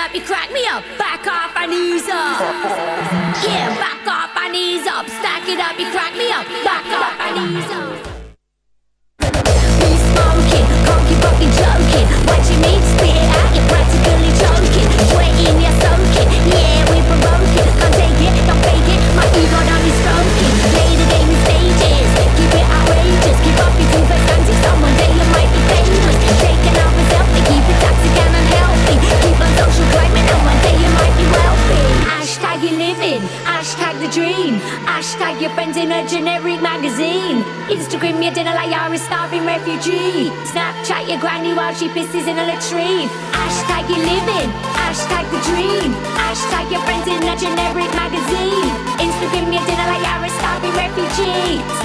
up, you crack me up. Back off, I knees up. Yeah, back off, I knees up. Stack it up, you crack me up. Back off, I knees up. she pisses in a latrine. Hashtag you living, hashtag the dream, hashtag your friends in a generic magazine. Insta give me a dinner like you're refugee.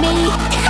me.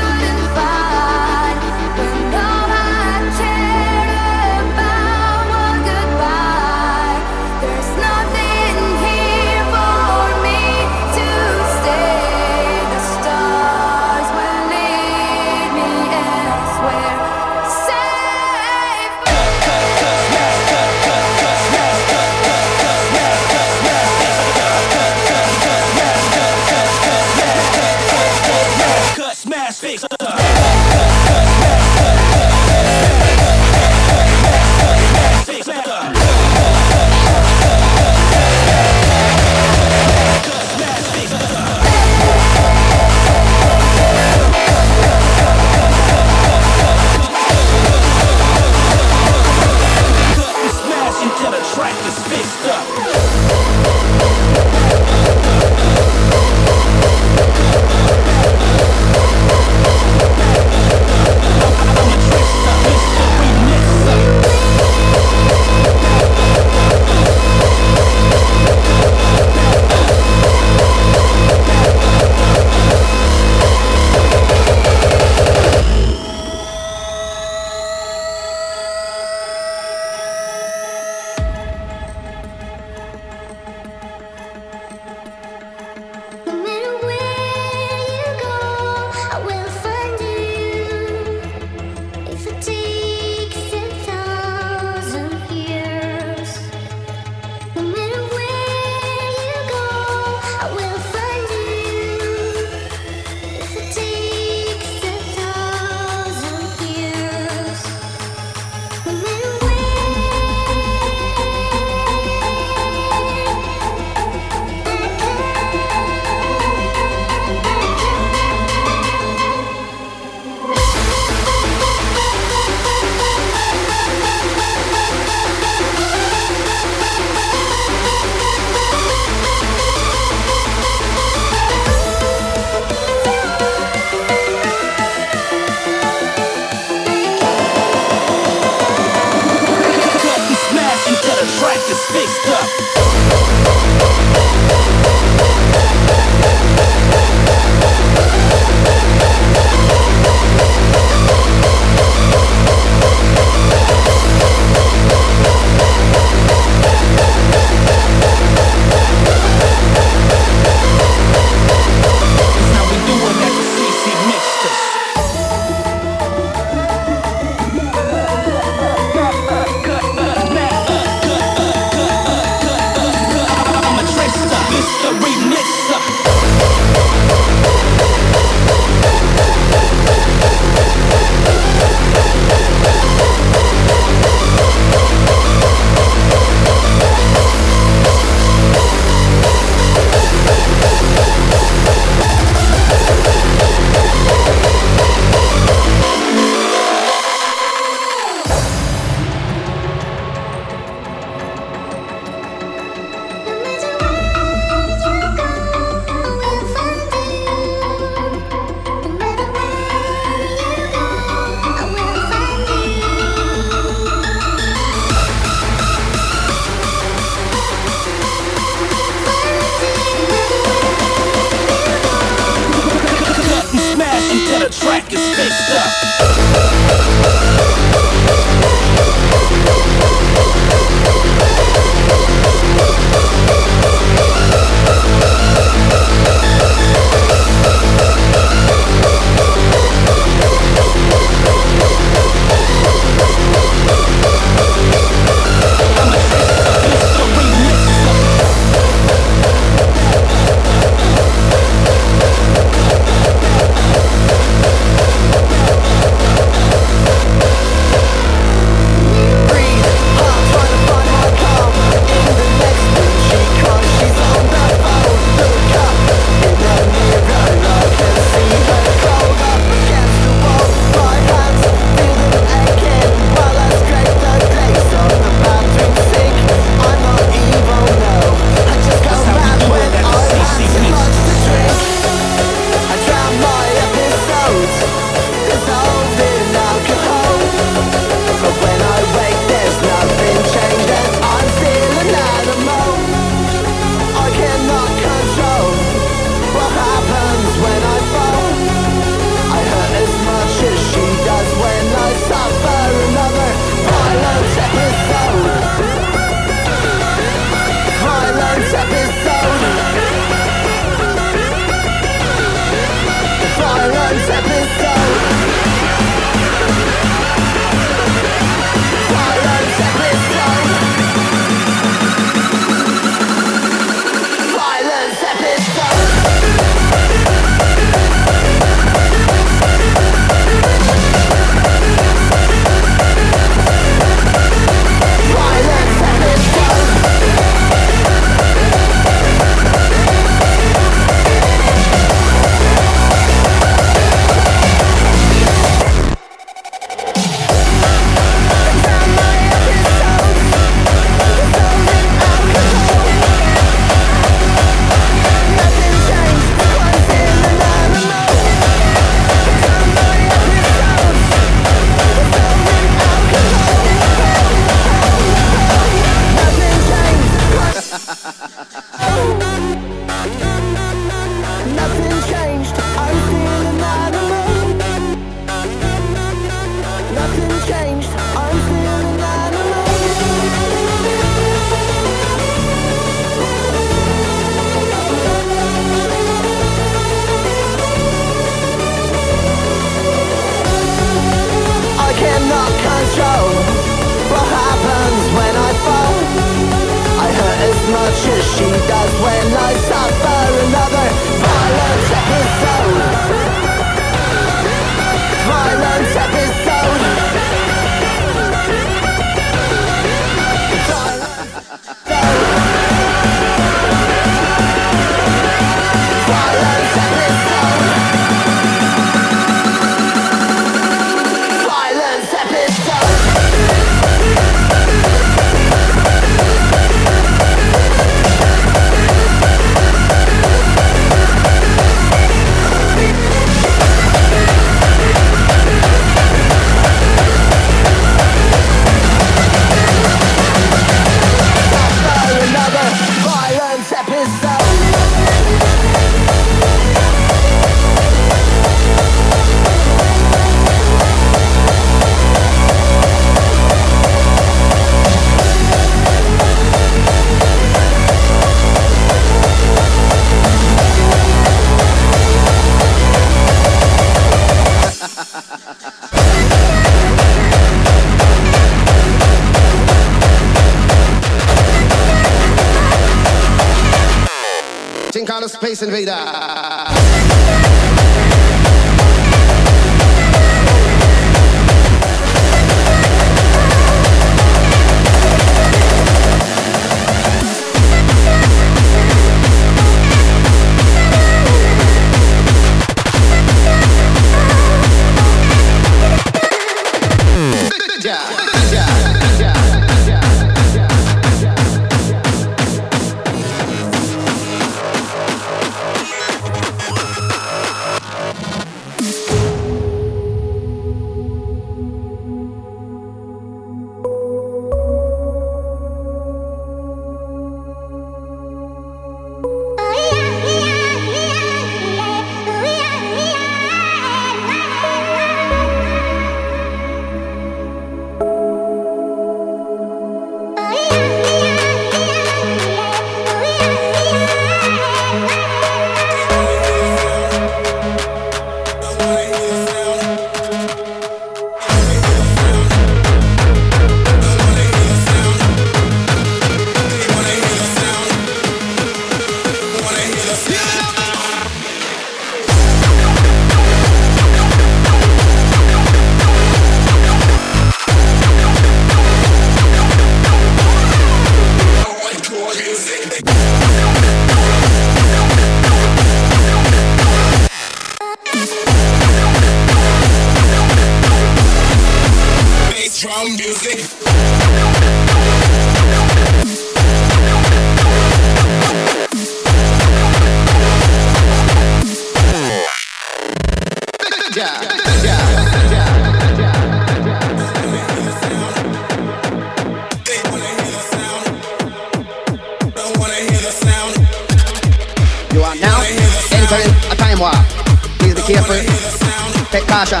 caution.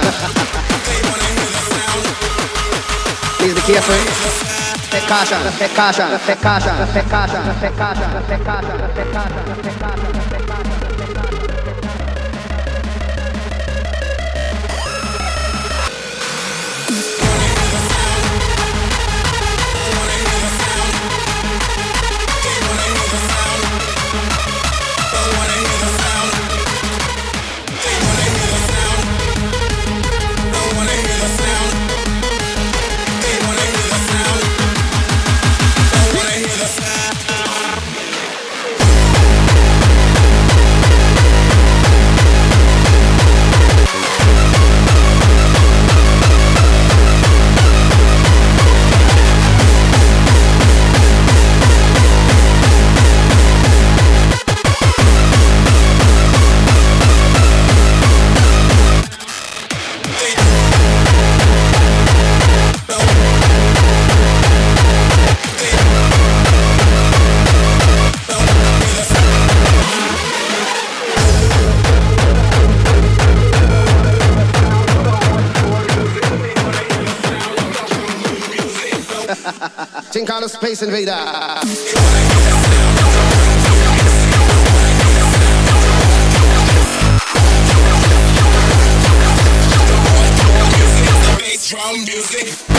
Please be careful. Take caution, take caution, take caution, take caution, take caution, take caution, take caution, take caution. Space Invader. Drum.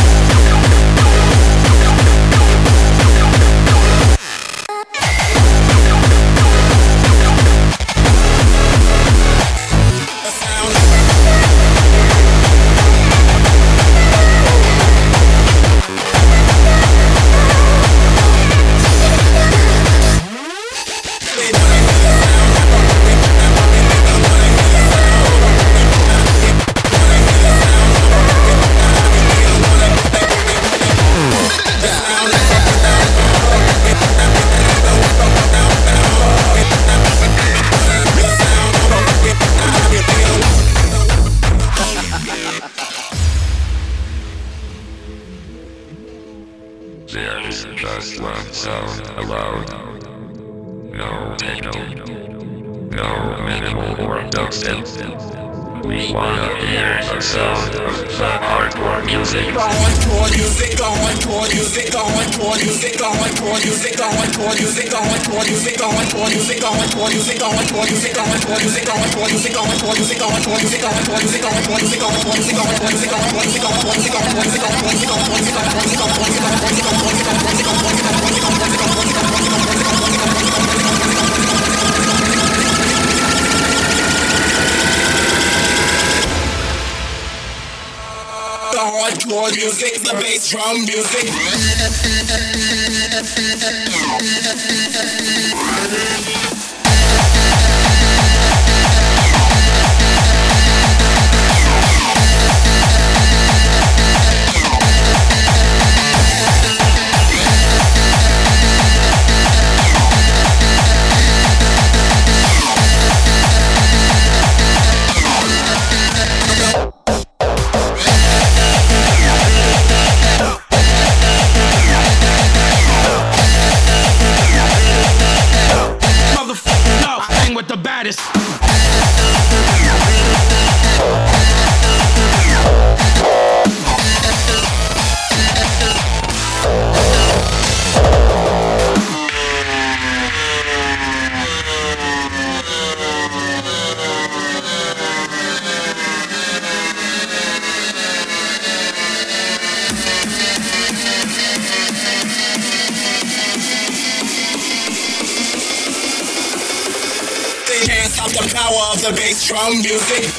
Music.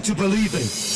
To believe in.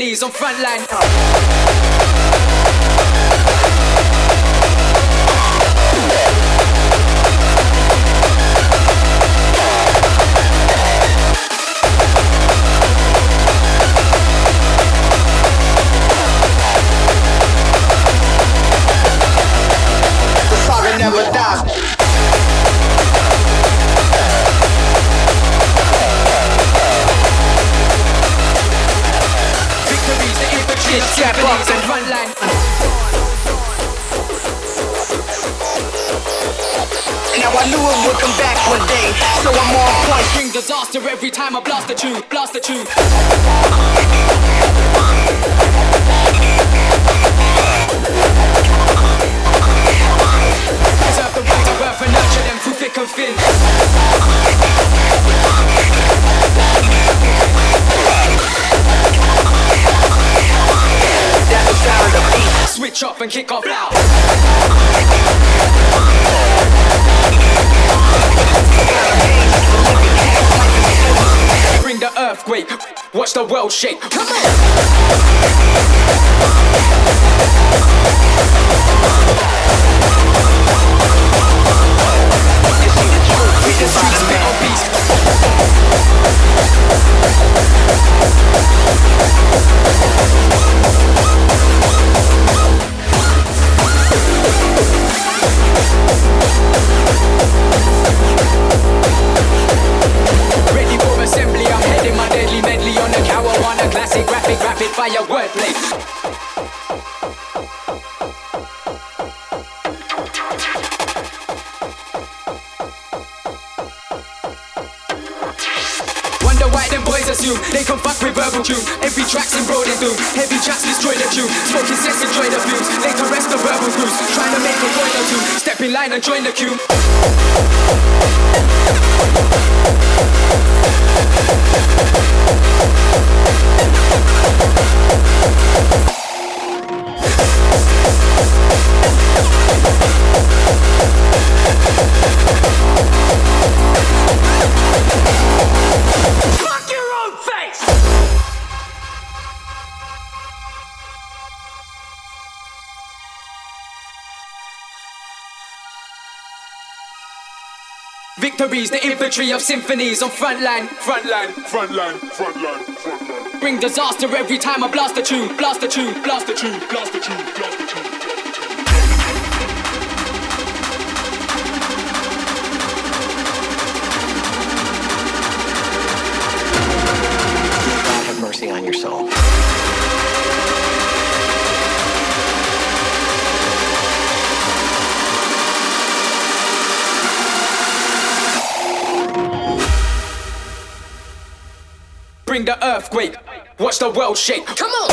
Of on front line. poetry of symphonies on frontline, frontline, frontline, frontline, frontline. Bring disaster every time I blast the tune, blast the tune, blast the tune, blast the tune. the world shake. Come on.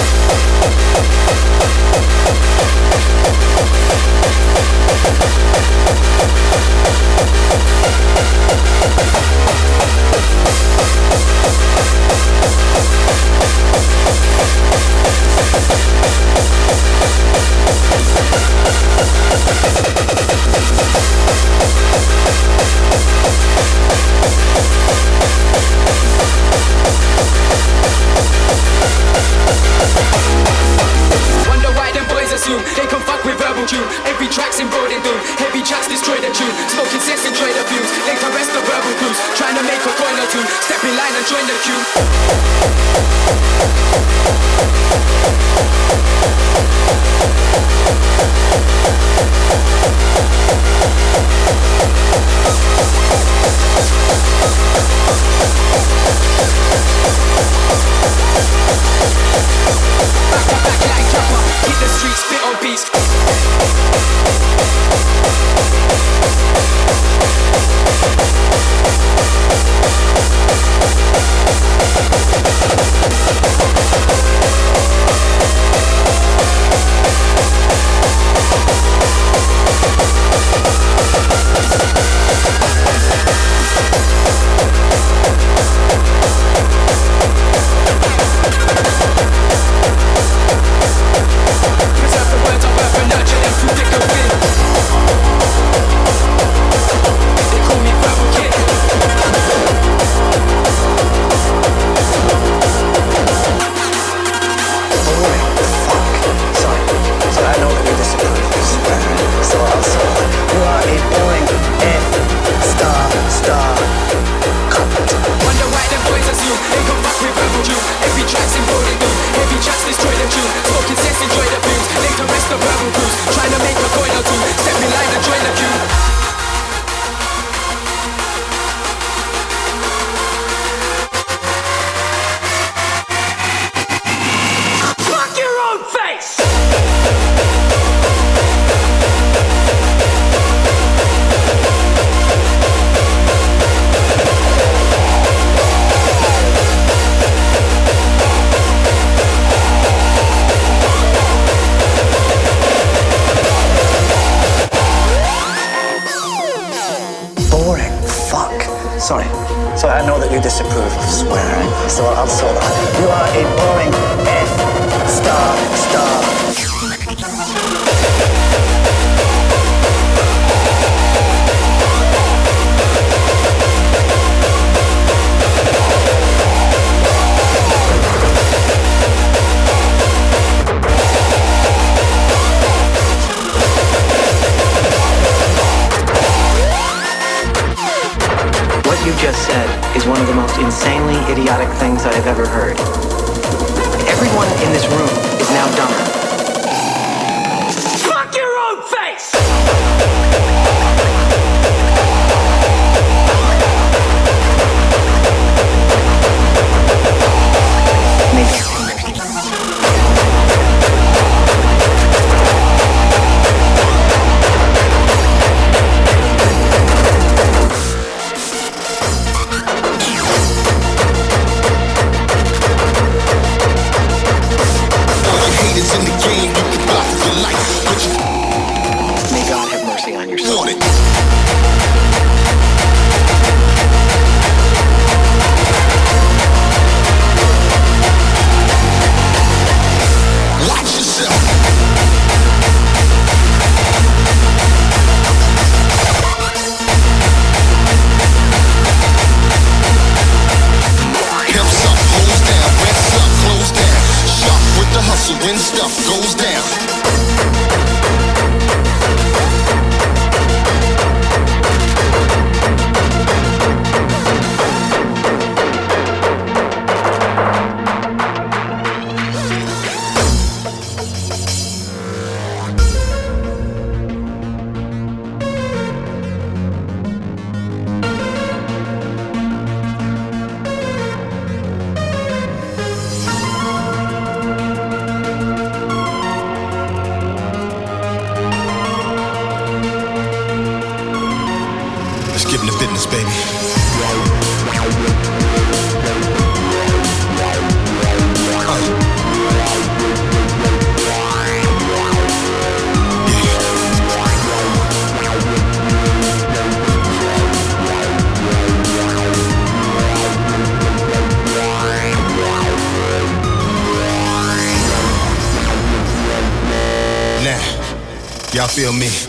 Feel me?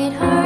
It hard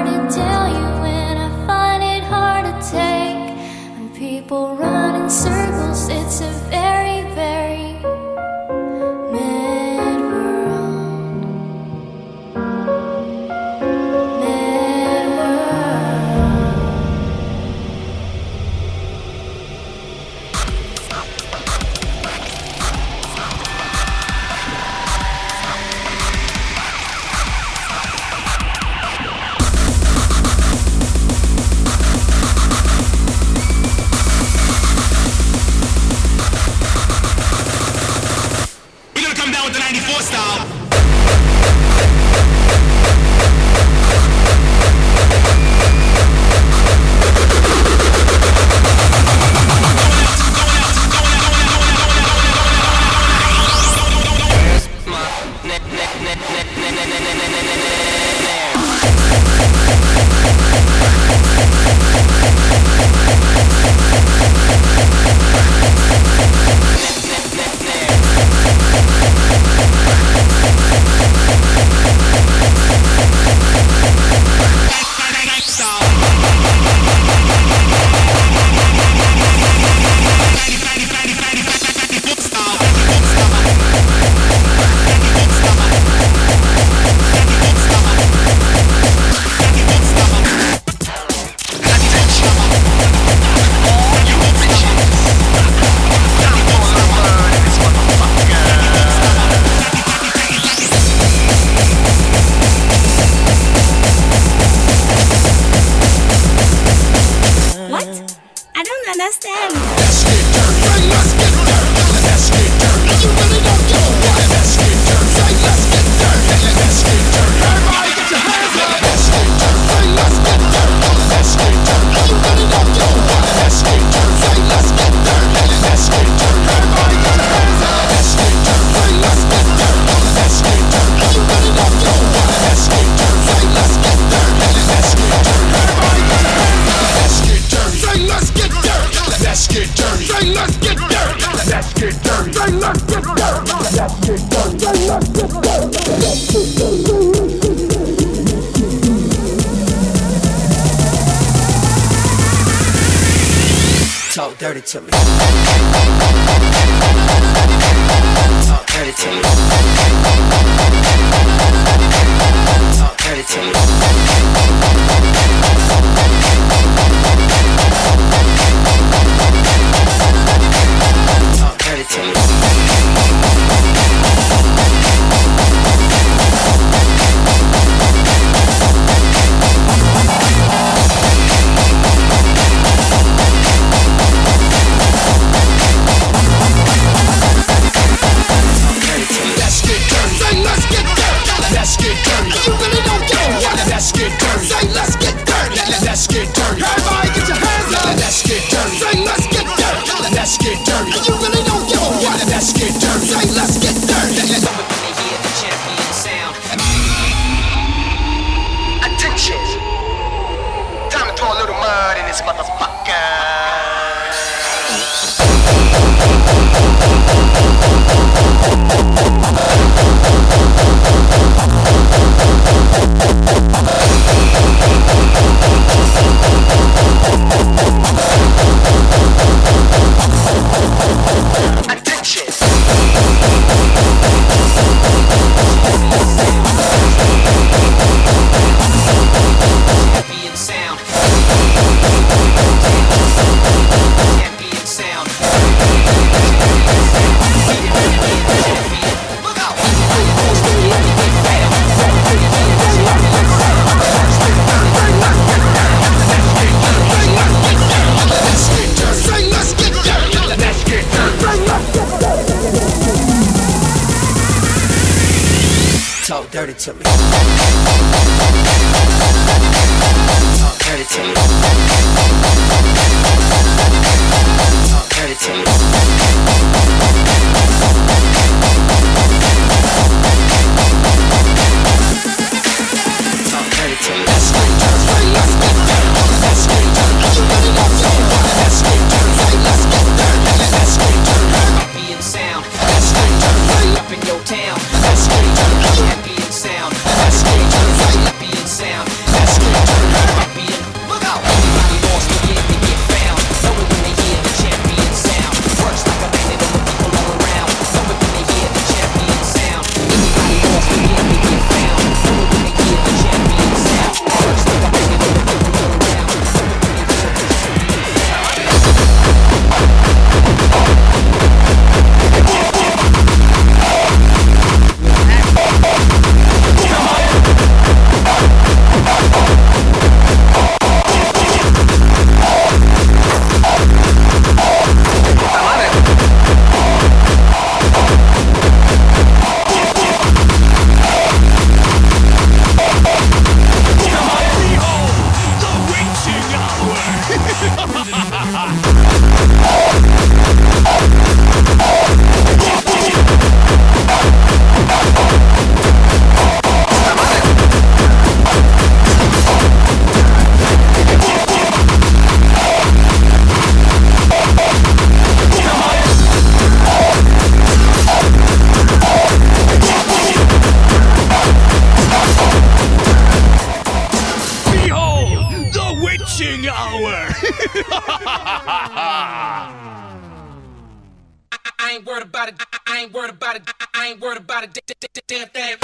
worried about it. I ain't worried about it. I ain't worried about it. Damn thing.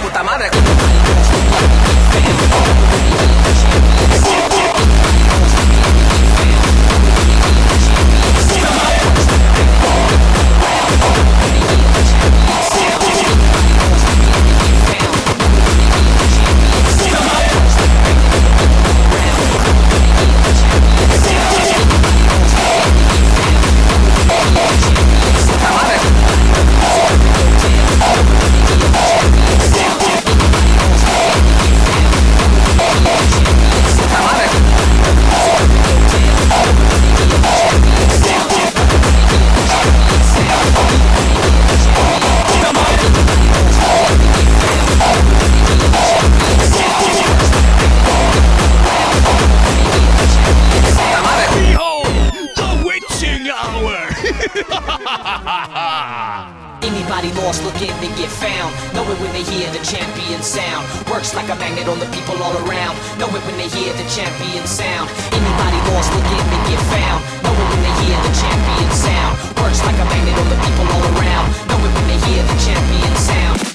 Puta madre. Anybody lost looking to get found. Know it when they hear the champion sound. Works like a magnet on the people all around. Know it when they hear the champion sound. Anybody lost looking to get found. Know it when they hear the champion sound. Works like a magnet on the people all around. Know it when they hear the champion sound.